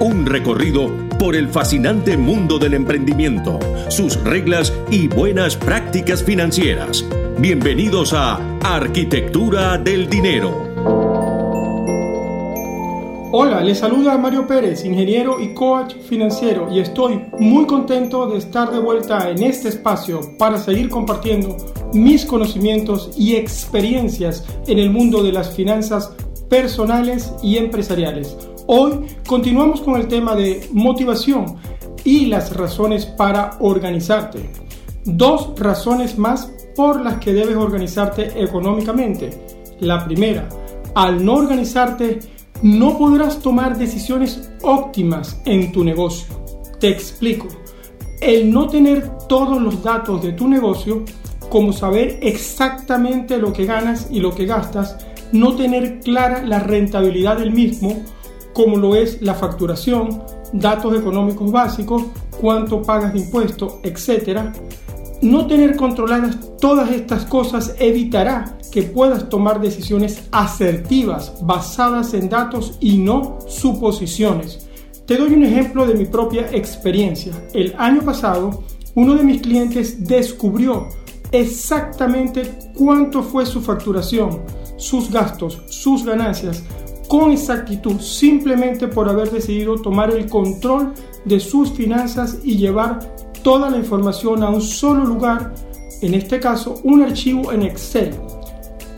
Un recorrido por el fascinante mundo del emprendimiento, sus reglas y buenas prácticas financieras. Bienvenidos a Arquitectura del Dinero. Hola, les saluda Mario Pérez, ingeniero y coach financiero, y estoy muy contento de estar de vuelta en este espacio para seguir compartiendo mis conocimientos y experiencias en el mundo de las finanzas personales y empresariales. Hoy continuamos con el tema de motivación y las razones para organizarte. Dos razones más por las que debes organizarte económicamente. La primera, al no organizarte, no podrás tomar decisiones óptimas en tu negocio. Te explico. El no tener todos los datos de tu negocio, como saber exactamente lo que ganas y lo que gastas, no tener clara la rentabilidad del mismo, como lo es la facturación, datos económicos básicos, cuánto pagas de impuestos, etc. No tener controladas todas estas cosas evitará que puedas tomar decisiones asertivas basadas en datos y no suposiciones. Te doy un ejemplo de mi propia experiencia. El año pasado, uno de mis clientes descubrió exactamente cuánto fue su facturación, sus gastos, sus ganancias, con exactitud simplemente por haber decidido tomar el control de sus finanzas y llevar toda la información a un solo lugar, en este caso un archivo en Excel,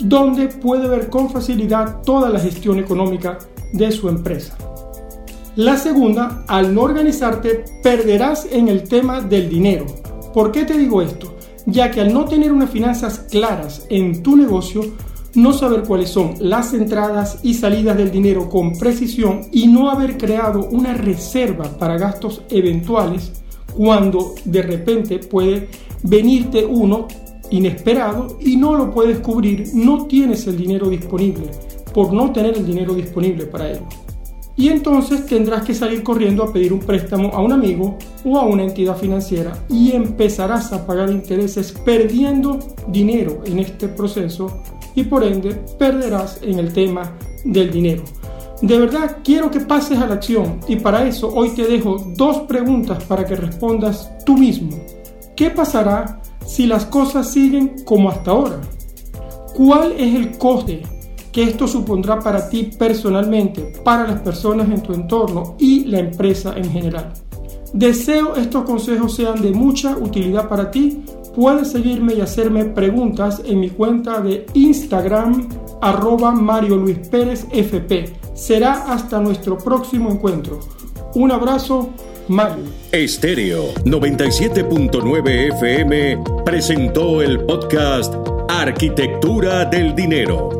donde puede ver con facilidad toda la gestión económica de su empresa. La segunda, al no organizarte, perderás en el tema del dinero. ¿Por qué te digo esto? Ya que al no tener unas finanzas claras en tu negocio, no saber cuáles son las entradas y salidas del dinero con precisión y no haber creado una reserva para gastos eventuales cuando de repente puede venirte uno inesperado y no lo puedes cubrir, no tienes el dinero disponible por no tener el dinero disponible para ello. Y entonces tendrás que salir corriendo a pedir un préstamo a un amigo o a una entidad financiera y empezarás a pagar intereses perdiendo dinero en este proceso y por ende perderás en el tema del dinero. De verdad quiero que pases a la acción y para eso hoy te dejo dos preguntas para que respondas tú mismo. ¿Qué pasará si las cosas siguen como hasta ahora? ¿Cuál es el coste que esto supondrá para ti personalmente, para las personas en tu entorno y la empresa en general? Deseo estos consejos sean de mucha utilidad para ti Puedes seguirme y hacerme preguntas en mi cuenta de Instagram arroba Mario Luis Pérez FP. Será hasta nuestro próximo encuentro. Un abrazo, Mario. Estéreo 97.9 FM presentó el podcast Arquitectura del Dinero,